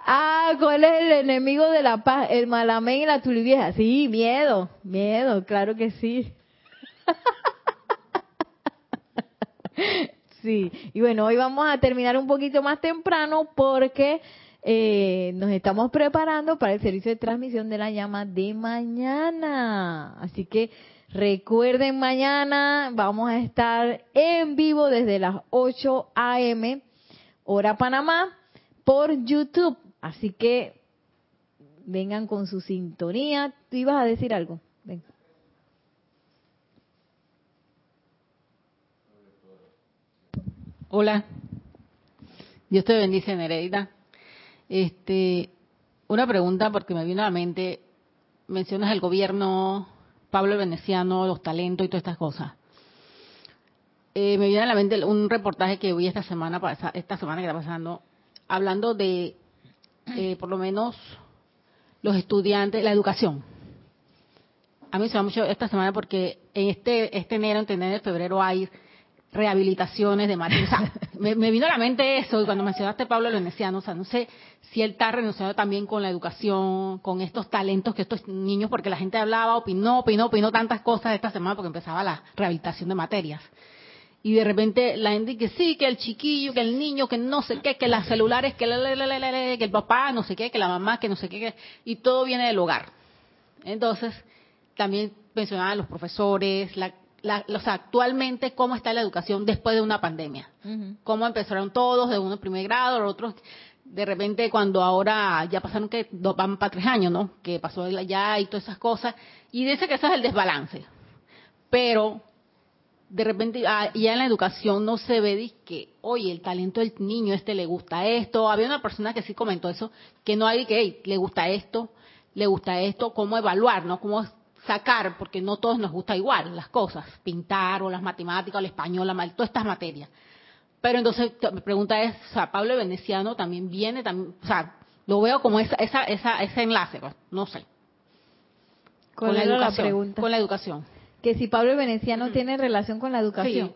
Speaker 1: Ah, ¿cuál es el enemigo de la paz? El malamén y la tulivieja. Sí, miedo, miedo, claro que sí. <laughs> sí, y bueno, hoy vamos a terminar un poquito más temprano porque eh, nos estamos preparando para el servicio de transmisión de la llama de mañana. Así que recuerden, mañana vamos a estar en vivo desde las 8 a.m. hora Panamá por YouTube. Así que vengan con su sintonía. ¿Tú ibas a decir algo?
Speaker 4: Hola. Dios te bendice, Nereida. Este, una pregunta porque me vino a la mente. Mencionas el gobierno, Pablo el Veneciano, los talentos y todas estas cosas. Eh, me viene a la mente un reportaje que vi esta semana, esta semana que está pasando, hablando de eh, <clears throat> por lo menos los estudiantes, la educación. A mí se me mucho esta semana porque en este, este enero, en enero, febrero hay rehabilitaciones de María. O sea, <laughs> me, vino a la mente eso y cuando mencionaste Pablo Veneciano, o sea, no sé si él está relacionado también con la educación, con estos talentos que estos niños, porque la gente hablaba, opinó, opinó, opinó tantas cosas esta semana porque empezaba la rehabilitación de materias y de repente la gente que sí, que el chiquillo, que el niño, que no sé qué, que las celulares, que, que el papá, no sé qué, que la mamá, que no sé qué, y todo viene del hogar. Entonces, también mencionaban los profesores, la, o sea, actualmente cómo está la educación después de una pandemia. Cómo empezaron todos de uno primer grado, los otros de repente cuando ahora ya pasaron que van para tres años, ¿no? Que pasó ya y todas esas cosas. Y dice que ese es el desbalance. Pero de repente ah, ya en la educación no se ve que, oye, el talento del niño este le gusta esto. Había una persona que sí comentó eso, que no hay que, le gusta esto, le gusta esto, cómo evaluar, ¿no? Cómo sacar, porque no todos nos gusta igual las cosas, pintar o las matemáticas o el español, todas estas materias. Pero entonces mi pregunta es, o sea, Pablo Veneciano también viene, también, o sea, lo veo como esa, esa, esa ese enlace, pues, no sé.
Speaker 1: Con, la educación.
Speaker 4: Con la educación
Speaker 1: que si Pablo Veneciano tiene relación con la educación.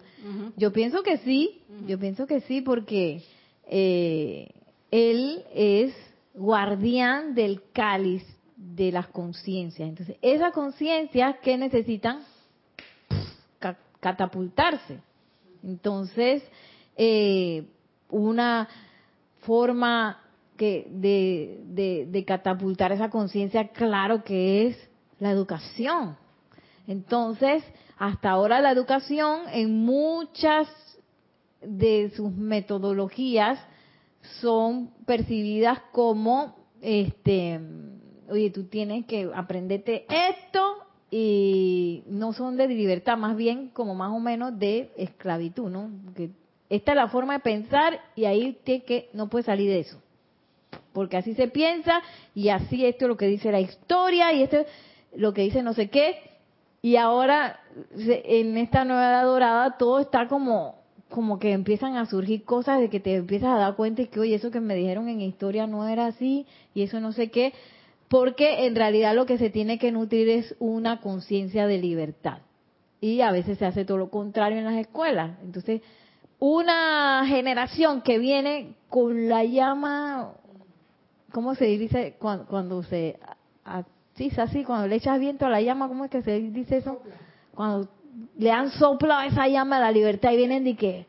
Speaker 1: Yo pienso que sí, yo pienso que sí, porque eh, él es guardián del cáliz de las conciencias. Entonces, esas conciencias que necesitan catapultarse. Entonces, eh, una forma que de, de catapultar esa conciencia, claro que es la educación. Entonces, hasta ahora la educación en muchas de sus metodologías son percibidas como este oye tú tienes que aprenderte esto y no son de libertad más bien como más o menos de esclavitud no que esta es la forma de pensar y ahí tiene que no puede salir de eso. Porque así se piensa y así esto es lo que dice la historia y esto es lo que dice no sé qué. Y ahora en esta nueva edad dorada todo está como como que empiezan a surgir cosas de que te empiezas a dar cuenta y que, oye, eso que me dijeron en historia no era así y eso no sé qué, porque en realidad lo que se tiene que nutrir es una conciencia de libertad. Y a veces se hace todo lo contrario en las escuelas. Entonces, una generación que viene con la llama, ¿cómo se dice cuando, cuando se... Sí, así, cuando le echas viento a la llama, ¿cómo es que se dice eso? Cuando le han soplado esa llama a la libertad y vienen de que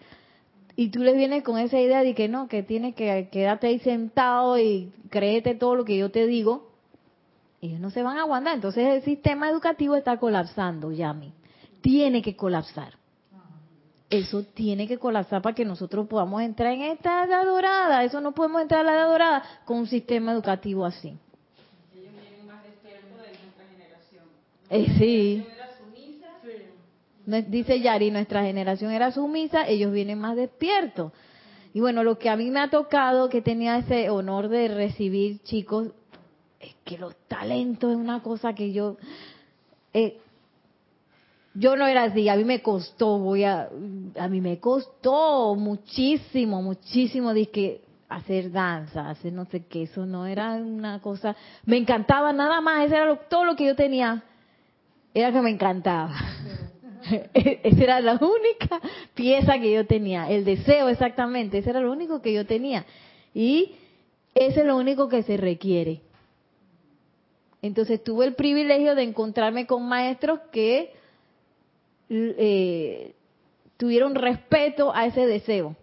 Speaker 1: y tú les vienes con esa idea de que no, que tienes que quedarte ahí sentado y créete todo lo que yo te digo, ellos no se van a aguantar. Entonces el sistema educativo está colapsando, Yami. Tiene que colapsar. Eso tiene que colapsar para que nosotros podamos entrar en esta edad dorada. Eso no podemos entrar a la edad dorada con un sistema educativo así. Ellos vienen más despiertos de nuestra generación. Eh, sí. Dice Yari, nuestra generación era sumisa, ellos vienen más despiertos. Y bueno, lo que a mí me ha tocado, que tenía ese honor de recibir chicos, es que los talentos es una cosa que yo... Eh, yo no era así, a mí me costó, voy a, a mí me costó muchísimo, muchísimo hacer danza, hacer no sé qué, eso no era una cosa, me encantaba nada más, eso era todo lo que yo tenía, era que me encantaba. <laughs> Esa era la única pieza que yo tenía, el deseo exactamente, ese era lo único que yo tenía. Y ese es lo único que se requiere. Entonces tuve el privilegio de encontrarme con maestros que eh, tuvieron respeto a ese deseo.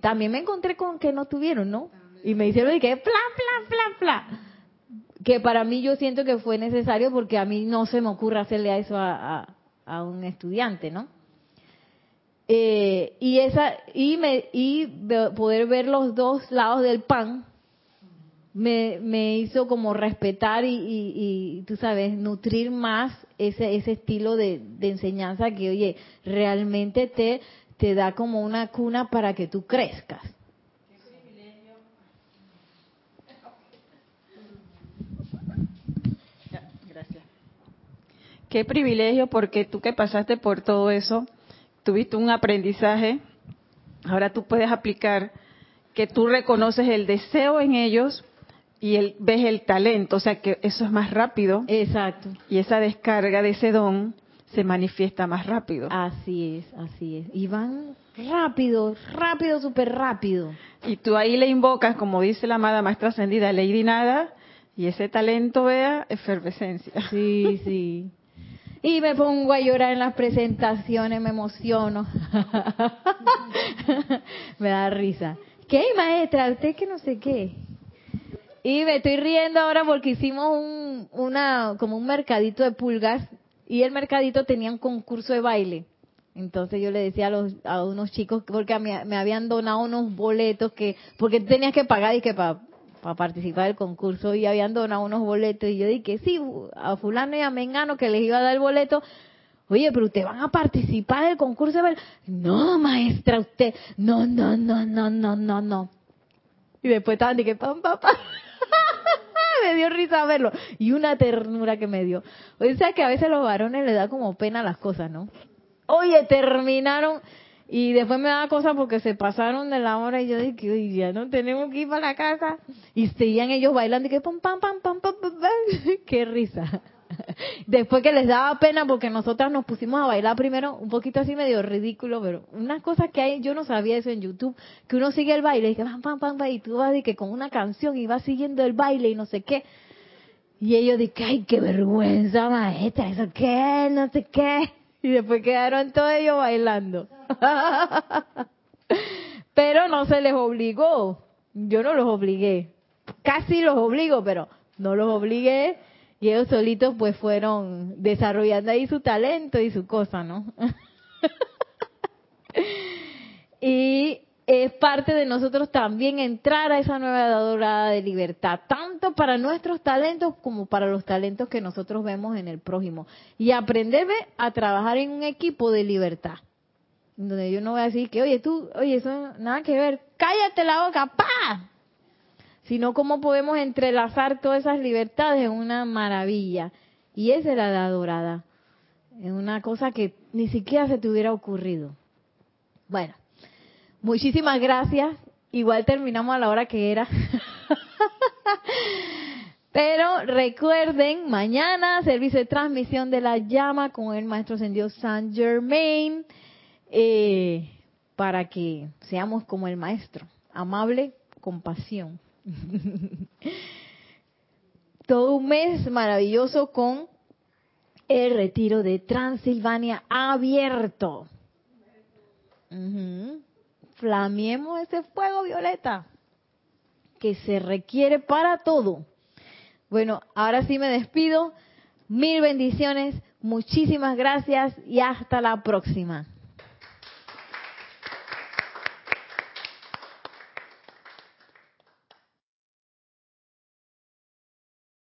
Speaker 1: También me encontré con que no tuvieron, ¿no? Y me hicieron que plan, plan, plan, plan. Que para mí yo siento que fue necesario porque a mí no se me ocurre hacerle eso a, a un estudiante, ¿no? Eh, y esa y me y poder ver los dos lados del pan me, me hizo como respetar y, y, tú sabes nutrir más ese ese estilo de, de, enseñanza que oye realmente te te da como una cuna para que tú crezcas.
Speaker 5: Qué privilegio porque tú que pasaste por todo eso, tuviste un aprendizaje, ahora tú puedes aplicar que tú reconoces el deseo en ellos y el, ves el talento, o sea que eso es más rápido.
Speaker 1: Exacto.
Speaker 5: Y esa descarga de ese don se manifiesta más rápido.
Speaker 1: Así es, así es. Y van rápido, rápido, súper rápido.
Speaker 5: Y tú ahí le invocas, como dice la amada maestra ascendida, Lady Nada, y ese talento, vea, efervescencia.
Speaker 1: Sí, sí. Y me pongo a llorar en las presentaciones, me emociono. <laughs> me da risa. ¿Qué, maestra? ¿Usted que no sé qué? Y me estoy riendo ahora porque hicimos un, una, como un mercadito de pulgas y el mercadito tenía un concurso de baile. Entonces yo le decía a, los, a unos chicos, porque me, habían donado unos boletos que, porque tenías que pagar y que para participar del concurso y habían donado unos boletos y yo dije, sí, a fulano y a Mengano que les iba a dar el boleto, oye, pero ustedes van a participar del concurso. No, maestra, usted, no, no, no, no, no, no, no. Y después estaban que pam, pam, pam. Me dio risa verlo. Y una ternura que me dio. O sea que a veces los varones les da como pena las cosas, ¿no? Oye, terminaron y después me daba cosa porque se pasaron de la hora y yo dije, hoy ya no tenemos que ir para la casa. Y seguían ellos bailando y que pam, pam, pam, pam, pam, pam, <laughs> Qué risa. <laughs> Después que les daba pena porque nosotras nos pusimos a bailar primero, un poquito así medio ridículo, pero unas cosas que hay, yo no sabía eso en YouTube, que uno sigue el baile y que pam, pam, pam, y tú vas y que con una canción y vas siguiendo el baile y no sé qué. Y ellos dicen, ay, qué vergüenza, maestra, ¿eso qué? No sé qué. Y después quedaron todos ellos bailando. <laughs> pero no se les obligó. Yo no los obligué. Casi los obligo, pero no los obligué. Y ellos solitos pues fueron desarrollando ahí su talento y su cosa, ¿no? <laughs> y es parte de nosotros también entrar a esa nueva dorada de libertad, tanto para nuestros talentos como para los talentos que nosotros vemos en el prójimo. Y aprender a trabajar en un equipo de libertad. Donde yo no voy a decir que, oye, tú, oye, eso nada que ver, cállate la boca, pa. Sino cómo podemos entrelazar todas esas libertades en una maravilla. Y esa es la edad dorada. Es una cosa que ni siquiera se te hubiera ocurrido. Bueno, Muchísimas gracias. Igual terminamos a la hora que era. <laughs> Pero recuerden, mañana servicio de transmisión de la llama con el Maestro Ascendido San Germain, eh, para que seamos como el Maestro, amable, compasión. <laughs> Todo un mes maravilloso con el retiro de Transilvania abierto flamiemos ese fuego violeta que se requiere para todo. Bueno, ahora sí me despido. Mil bendiciones, muchísimas gracias y hasta la próxima.